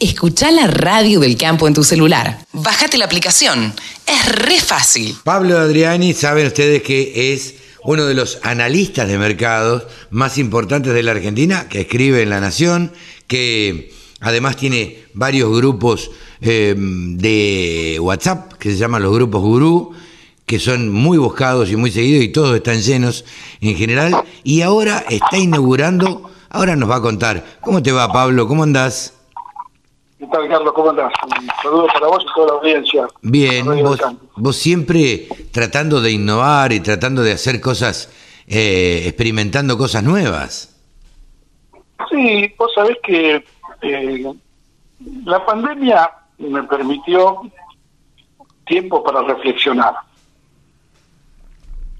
Escucha la radio del campo en tu celular. Bájate la aplicación. Es re fácil. Pablo Adriani, saben ustedes que es uno de los analistas de mercados más importantes de la Argentina, que escribe en La Nación, que además tiene varios grupos eh, de WhatsApp, que se llaman los grupos gurú, que son muy buscados y muy seguidos y todos están llenos en general. Y ahora está inaugurando, ahora nos va a contar. ¿Cómo te va, Pablo? ¿Cómo andás? ¿Qué tal, Carlos? ¿Cómo andás? Un saludo para vos y toda la audiencia. Bien, vos, vos siempre tratando de innovar y tratando de hacer cosas, eh, experimentando cosas nuevas. Sí, vos sabés que eh, la pandemia me permitió tiempo para reflexionar,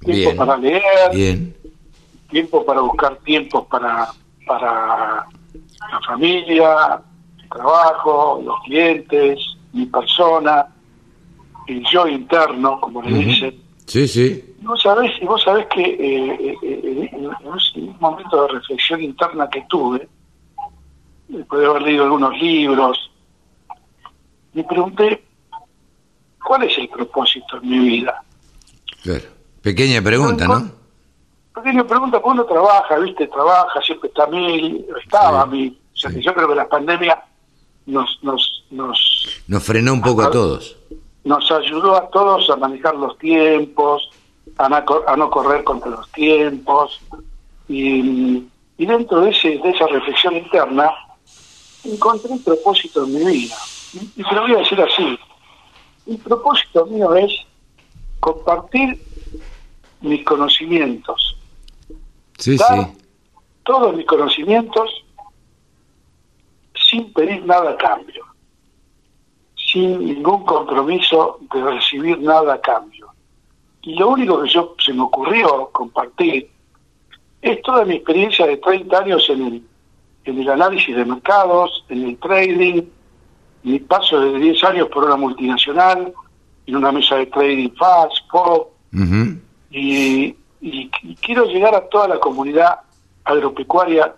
tiempo Bien, para leer, bien, tiempo para buscar tiempos para, para la familia, trabajo, los clientes, mi persona, el yo interno, como le dicen. sí, sí, Y Vos sabés, y vos sabés que eh, eh, eh, en un momento de reflexión interna que tuve, después de haber leído algunos libros, me pregunté, ¿cuál es el propósito en mi vida? claro. Pequeña pregunta, ¿no? Pequeña pregunta, uno trabaja, ¿viste? Trabaja, siempre está a mil, estaba Sí, a mil. O sea, sí. que yo creo que la pandemia nos, nos, nos, Nos frenó un poco a todos. nos ayudó a todos a manejar los tiempos, a no, cor- a no correr contra los tiempos. Y, y dentro de, ese, de esa reflexión interna, encontré un propósito en mi vida. Y, te lo voy a decir así. El propósito mío es compartir mis conocimientos, Sí, sí, todos mis conocimientos sin pedir nada a cambio, sin ningún compromiso de recibir nada a cambio. Y lo único que yo se me ocurrió compartir es toda mi experiencia de 30 años en el, en el análisis de mercados, en el trading, mi paso de 10 años por una multinacional, en una mesa de trading fast, pop, y- y quiero llegar a toda la comunidad agropecuaria,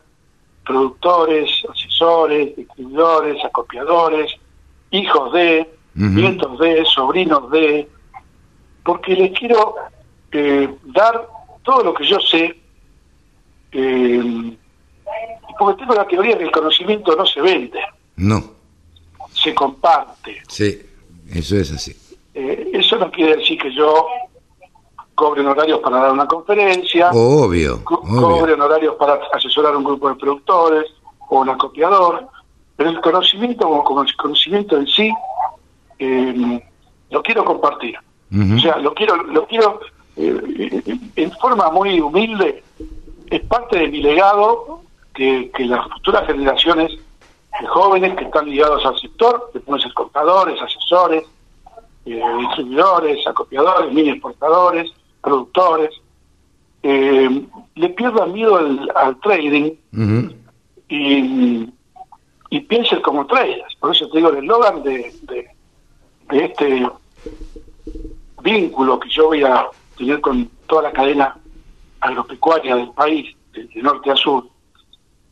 productores, asesores, distribuidores, acopiadores, hijos de, nietos de, sobrinos de, porque les quiero eh, dar todo lo que yo sé, eh, porque tengo la teoría que el conocimiento no se vende, no, se comparte. sí, eso es así. Eh, eso no quiere decir que yo cobre honorarios para dar una conferencia, Obvio, co- obvio. cobre honorarios para asesorar a un grupo de productores o un acopiador, pero el conocimiento como, como el conocimiento en sí eh, lo quiero compartir. O sea, lo quiero, lo quiero eh, en forma muy humilde, es parte de mi legado que, que las futuras generaciones de jóvenes que están ligados al sector, que pueden ser contadores, asesores, eh, distribuidores, acopiadores, mini exportadores, productores, eh, le pierdan miedo al, al trading y, y piensen como traders. Por eso te digo el eslogan de, de, de este vínculo que yo voy a tener con toda la cadena agropecuaria del país, de, de norte a sur.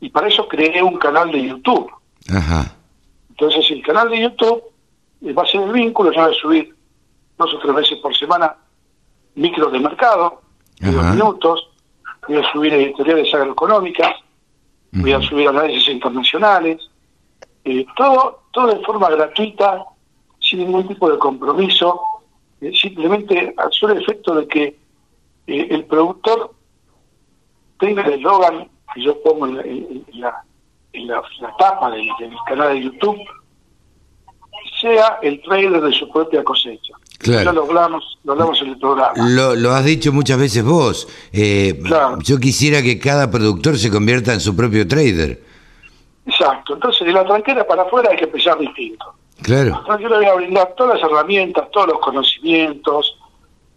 Y para eso creé un canal de YouTube. Ajá, Entonces el canal de YouTube eh, va a ser el vínculo, yo voy a subir dos o tres veces por semana micros de mercado, de dos minutos, voy a subir editoriales agroeconómicas, voy a subir análisis internacionales, eh, todo, todo de forma gratuita, sin ningún tipo de compromiso, eh, simplemente al solo efecto de que eh, el productor tenga el eslogan que yo pongo en la, en- en la, en la- la tapa del, del canal de YouTube, sea el trader de su propia cosecha. Claro. Ya lo hablamos, lo hablamos en el programa. Lo, lo has dicho muchas veces vos. Eh, Claro. Yo quisiera que cada productor se convierta en su propio trader. Exacto. Entonces, de la tranquera para afuera hay que empezar distinto. Claro, yo le voy a brindar todas las herramientas, todos los conocimientos.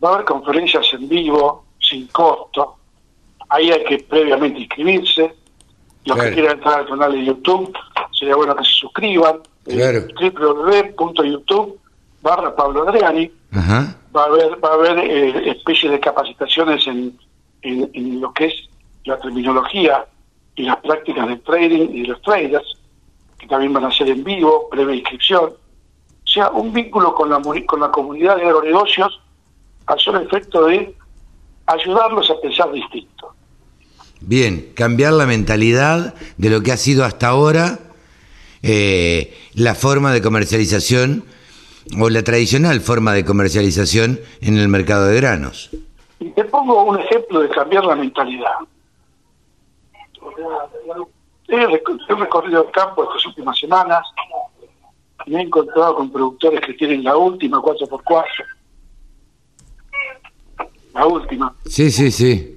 Va a haber conferencias en vivo, sin costo. Ahí hay que previamente inscribirse. Los Claro. que quieran entrar al canal de YouTube, sería bueno que se suscriban. Claro. Eh, www.youtube barra Pablo Adriani. ajá, Va a haber, va a haber eh, especies de capacitaciones en, en, en lo que es la terminología y las prácticas del trading y de los traders, que también van a ser en vivo, previa inscripción. O sea, un vínculo con la, con la comunidad de agronegocios al solo efecto de ayudarlos a pensar distinto. Bien, cambiar la mentalidad de lo que ha sido hasta ahora eh, la forma de comercialización o la tradicional forma de comercialización en el mercado de granos. Y te pongo un ejemplo de cambiar la mentalidad. He recorrido el campo estas últimas semanas y me he encontrado con productores que tienen la última 4x4. La última. Sí, sí, sí.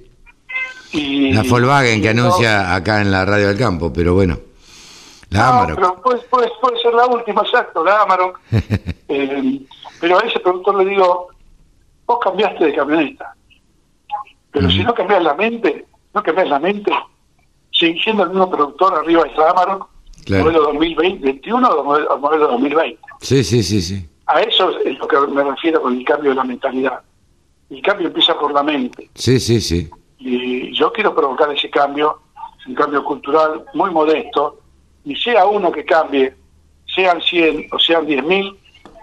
Y, la Volkswagen que anuncia acá en la radio del campo, pero bueno. La Amarok. Pero puede, puede, ser la última, exacto, la Amarok. Eh, pero a ese productor le digo, vos cambiaste de camioneta. Pero si no cambias la mente, no cambias la mente, sigue siendo el mismo productor arriba de esa Amarok, modelo 2021 o modelo, modelo 2020. Sí, sí, sí, sí. A eso es lo que me refiero con el cambio de la mentalidad. El cambio empieza por la mente. Sí, sí, sí. Y yo quiero provocar ese cambio, un cambio cultural muy modesto, y sea uno que cambie, sean 100 o sean 10.000,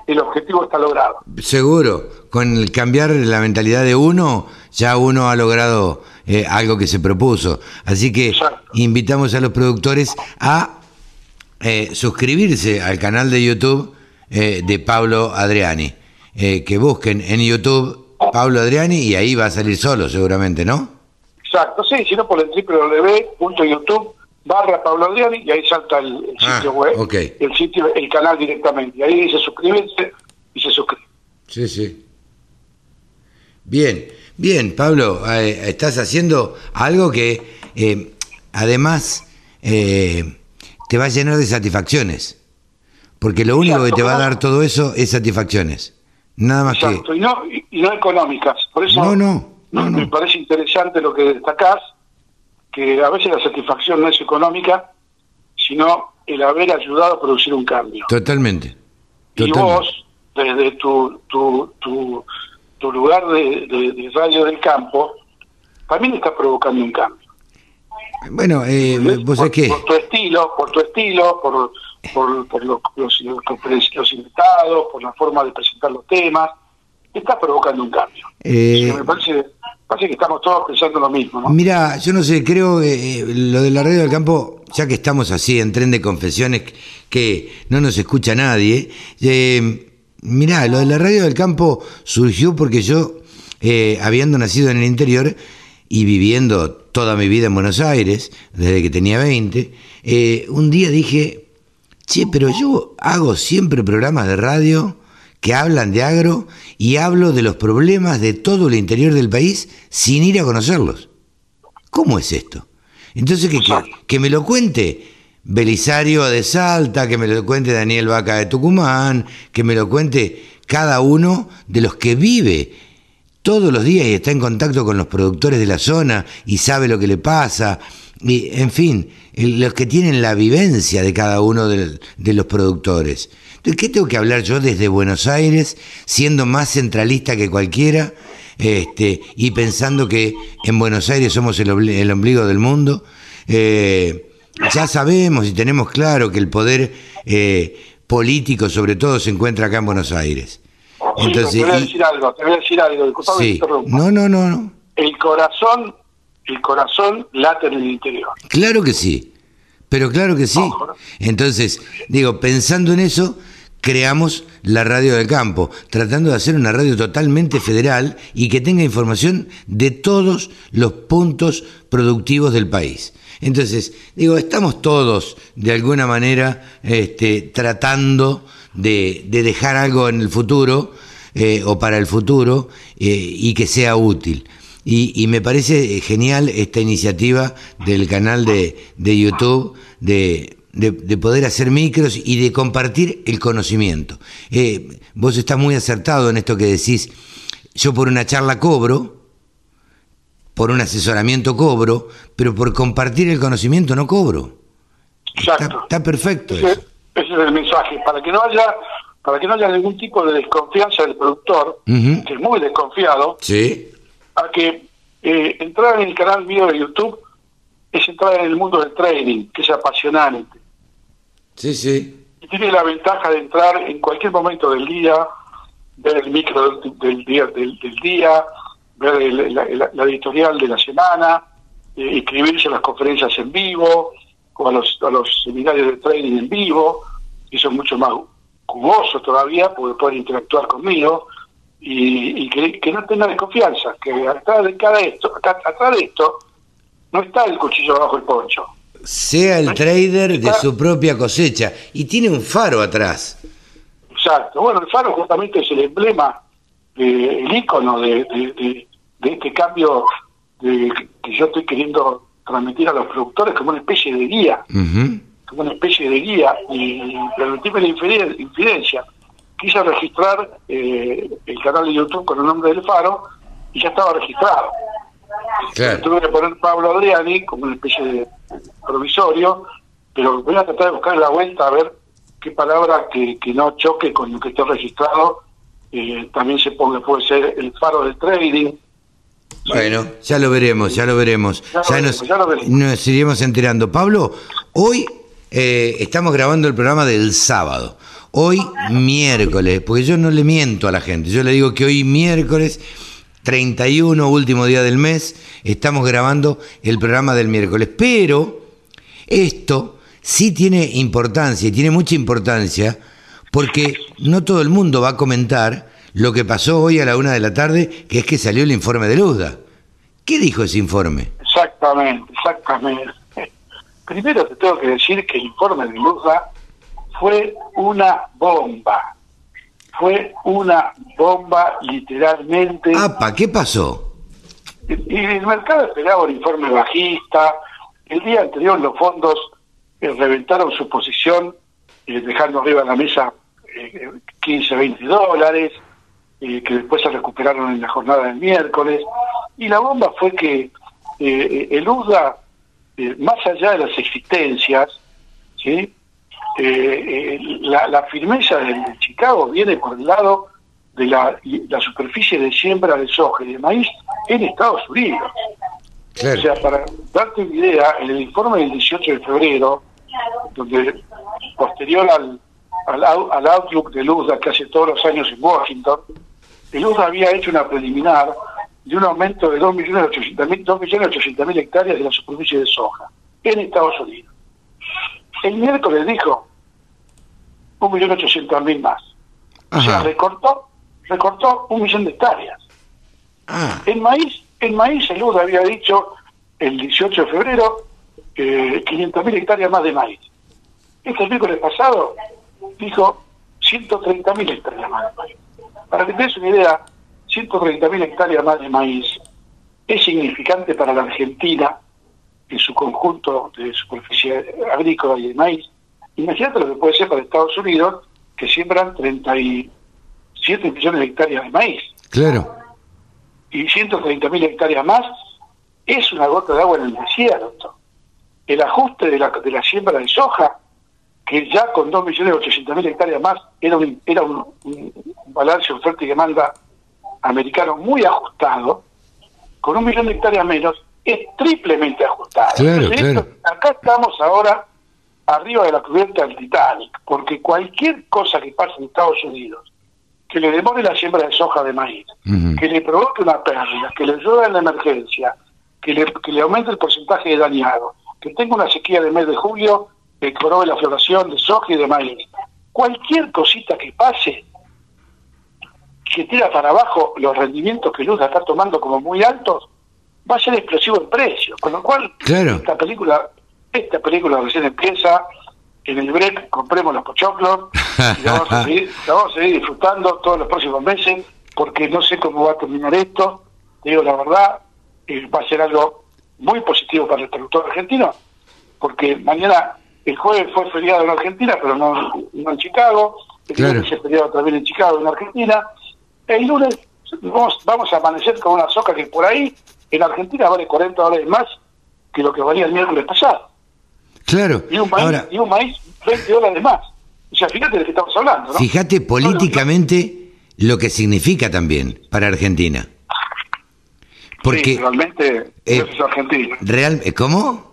el objetivo está logrado. Seguro, con el cambiar la mentalidad de uno, ya uno ha logrado eh, algo que se propuso. Así que invitamos a los productores a eh, suscribirse al canal de YouTube eh, de Pablo Adriani. que busquen en YouTube Pablo Adriani y ahí va a salir solo seguramente, ¿no? Exacto, sí, sino por el www.youtube barra Pablo Adriani y ahí salta el, ah, sitio web, el sitio, el canal directamente. Y ahí dice suscribirse y se suscribe. Sí, sí. Bien, bien, Pablo, eh, estás haciendo algo que eh, además eh, te va a llenar de satisfacciones. Porque lo único que te va a dar todo eso es satisfacciones. Nada más Exacto, Y no, y no económicas. Por eso no, no, no, me parece interesante lo que destacás que a veces la satisfacción no es económica, sino el haber ayudado a producir un cambio. Totalmente. Y vos, desde tu, tu, tu, lugar de, radio del campo, también estás provocando un cambio. Bueno, eh, vos por, qué? Por tu estilo, por tu estilo, por, por, por los, los, los, invitados, por la forma de presentar los temas, estás provocando un cambio. Eh, me parece Parece que estamos todos pensando lo mismo, ¿no? Mira, yo no sé, creo eh, lo de la radio del campo, ya que estamos así en tren de confesiones que no nos escucha nadie, eh, mira, lo de la radio del campo surgió porque yo, eh, habiendo nacido en el interior y viviendo toda mi vida en Buenos Aires, desde que tenía 20, eh, un día dije, che, pero yo hago siempre programas de radio que hablan de agro y hablo de los problemas de todo el interior del país sin ir a conocerlos. ¿Cómo es esto? Entonces, que, que, me lo cuente Belisario de Salta, que me lo cuente Daniel Vaca de Tucumán, que me lo cuente cada uno de los que vive todos los días y está en contacto con los productores de la zona y sabe lo que le pasa. Y, en fin, los que tienen la vivencia de cada uno de, de los productores. ¿De qué tengo que hablar yo desde Buenos Aires, siendo más centralista que cualquiera este, y pensando que en Buenos Aires somos el, ombligo del mundo? Eh, ya sabemos y tenemos claro que el poder eh, político, sobre todo, se encuentra acá en Buenos Aires. Entonces, te voy a decir algo, te voy a decir algo, sí. No, no, no, no. El corazón, el corazón late en el interior. Claro que sí. Pero claro que sí. Entonces, digo, pensando en eso, creamos la radio del campo, tratando de hacer una radio totalmente federal y que tenga información de todos los puntos productivos del país. Entonces, digo, estamos todos de alguna manera este, tratando de, dejar algo en el futuro eh, o para el futuro eh, y que sea útil. Y, me parece genial esta iniciativa del canal de, de YouTube de, de, poder hacer micros y de compartir el conocimiento. Eh, vos estás muy acertado en esto que decís, yo por una charla cobro, por un asesoramiento cobro, pero por compartir el conocimiento no cobro. Exacto. Está, perfecto. Ese, ese, es el mensaje, para que no haya para que no haya ningún tipo de desconfianza del productor, que es muy desconfiado, sí a que eh, entrar en el canal mío de YouTube es entrar en el mundo del trading, que es apasionante. Sí, sí. Y tiene la ventaja de entrar en cualquier momento del día, ver el micro del, día, del, día, ver la, editorial de la semana, eh, inscribirse a las conferencias en vivo o a los, a los seminarios de trading en vivo, y son mucho más jugosos todavía porque pueden interactuar conmigo y, que, no tenga desconfianza, que atrás de cada esto, atrás de esto no está el cuchillo bajo el poncho. Sea el trader de su propia cosecha y tiene un faro atrás. Exacto. Bueno, el faro justamente es el emblema, el icono de, de, este cambio de, que yo estoy queriendo transmitir a los productores como una especie de guía, como una especie de guía y permitirme la infidencia quise registrar eh, el canal de YouTube con el nombre del Faro y ya estaba registrado. Tuve que poner Pablo Adriani como una especie de provisorio, pero voy a tratar de buscar la vuelta a ver qué palabra que, no choque con lo que esté registrado eh, también se ponga, puede ser el Faro del Trading. Bueno, ya lo veremos, ya lo veremos. Ya, nos, iremos enterando. Pablo, hoy eh, estamos grabando el programa del sábado. Hoy miércoles, porque yo no le miento a la gente, yo le digo que hoy miércoles 31, último día del mes, estamos grabando el programa del miércoles, pero esto sí tiene importancia y tiene mucha importancia porque no todo el mundo va a comentar lo que pasó hoy a la una de la tarde, que es que salió el informe de Luzda. ¿Qué dijo ese informe? Exactamente, exactamente. Primero te tengo que decir que el informe de Luzda fue una bomba. Fue una bomba literalmente. ¡Apa! ¿Qué pasó? Y el mercado esperaba un informe bajista. El día anterior los fondos eh, reventaron su posición, eh, dejando arriba de la mesa 15, eh, 20 dólares, que después se recuperaron en la jornada del miércoles. Y la bomba fue que el UDA, más allá de las existencias, ¿sí? Eh, la, firmeza de Chicago viene por el lado de la, superficie de siembra de soja y de maíz en Estados Unidos. O sea, para darte una idea, en el informe del 18 de febrero, donde posterior al, al, Outlook de Luzda que hace todos los años en Washington, Luzda había hecho una preliminar de un aumento de 2.800.000 hectáreas de la superficie de soja en Estados Unidos. El miércoles dijo un millón ochocientos mil más. O sea, recortó, recortó un millón de hectáreas. Ah. En maíz, en maíz el UDA había dicho el 18 de febrero eh, 500 mil hectáreas más de maíz. Este miércoles pasado dijo 130 mil hectáreas más de maíz. Para que te des una idea, 130 mil hectáreas más de maíz es significante para la Argentina en su conjunto de superficie agrícola y de maíz. Imagínate lo que puede ser para Estados Unidos, que siembran 37 millones de hectáreas de maíz. Claro. Y 130 mil hectáreas más es una gota de agua en el desierto. El ajuste de la, de la siembra de soja, que ya con 2 millones 800 mil hectáreas más era un, era un, un balance oferta y demanda americano muy ajustado, con un millón de hectáreas menos, es triplemente ajustado. acá estamos ahora arriba de la cubierta del Titanic, porque cualquier cosa que pase en Estados Unidos, que le demore la siembra de soja de maíz, que le provoque una pérdida, que le llueva en la emergencia, que le, que le aumente el porcentaje de dañado, que tenga una sequía de mes de julio, que provoque la floración de soja y de maíz. Cualquier cosita que pase, que tira para abajo los rendimientos que Luz está tomando como muy altos, va a ser explosivo en precio. Con lo cual, esta película esta película recién empieza, en el break compremos los pochoclos y la vamos, a seguir, vamos a seguir disfrutando todos los próximos meses, porque no sé cómo va a terminar esto. Te digo la verdad, eh, va a ser algo muy positivo para el productor argentino, porque mañana, el jueves fue feriado en Argentina, pero no, en Chicago, el lunes es feriado también en Chicago, en Argentina, el lunes vamos, vamos a amanecer con una soca que por ahí en Argentina vale 40 dólares más que lo que valía el miércoles pasado. Claro. Y un maíz, y un maíz 20 dólares más. O sea, fíjate de qué estamos hablando, ¿no? Fíjate políticamente lo que significa también para Argentina. Porque realmente es Argentina. Real, ¿Cómo?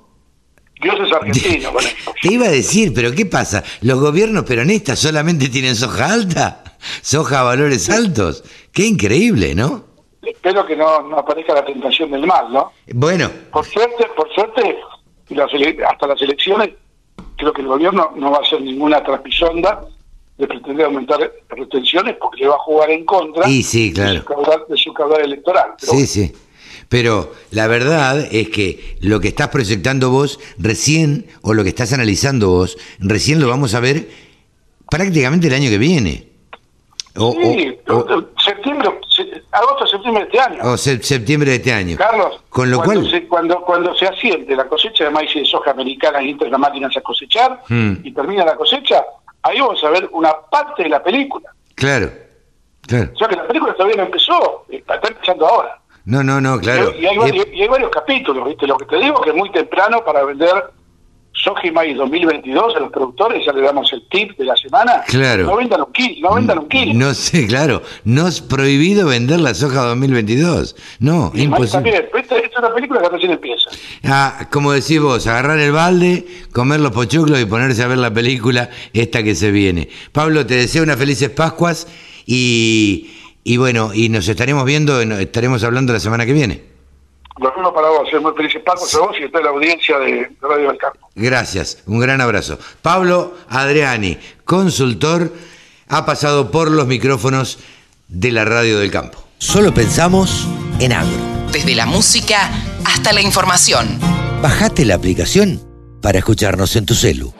Dios es argentino. Te iba a decir, pero ¿qué pasa? ¿Los gobiernos peronistas solamente tienen soja alta? ¿Soja a valores altos? Qué increíble, ¿no? Espero que no, no aparezca la tentación del mal, ¿no? Bueno, Por suerte, por suerte, las hasta las elecciones, creo que el gobierno no va a hacer ninguna trapisonda de pretender aumentar retenciones porque le va a jugar en contra Y sí, claro. de, su caudal, de su caudal electoral. Pero sí, sí. Pero la verdad es que lo que estás proyectando vos recién, o lo que estás analizando vos, recién lo vamos a ver prácticamente el año que viene. O, sí, o- o- agosto, septiembre de este año. o se- septiembre de este año. Carlos, Con lo cuando cual, se, cuando, cuando se asiente la cosecha de maíz y de soja americana y entran las máquinas a cosechar Hmm. y termina la cosecha, ahí vamos a ver una parte de la película. claro, claro. O sea que la película todavía no empezó, está está empezando ahora. No, no, no, claro. Y, hay, Eh, varios- y hay varios capítulos, ¿viste? Lo que te digo que es muy temprano para vender soja y maíz 2022 a los productores, ya le damos el tip de la semana. Claro. No vendan un kilo, no vendan un kilo. No sé, claro. No es prohibido vender la soja 2022. No, Y imposible. también. Esta es una película que recién empieza. Ah, como decís vos, agarrar el balde, comer los pochoclos y ponerse a ver la película esta que se viene. Pablo, te deseo unas felices Pascuas y, y bueno, y nos estaremos viendo, estaremos hablando la semana que viene. Lo mismo para vos, ser muy felices Pacos a vos y a toda la audiencia de, de Radio del Campo. Gracias, un gran abrazo. Pablo Adriani, consultor, ha pasado por los micrófonos de la radio del campo. Solo pensamos en agro. Desde la música hasta la información. Bajate la aplicación para escucharnos en tu celu.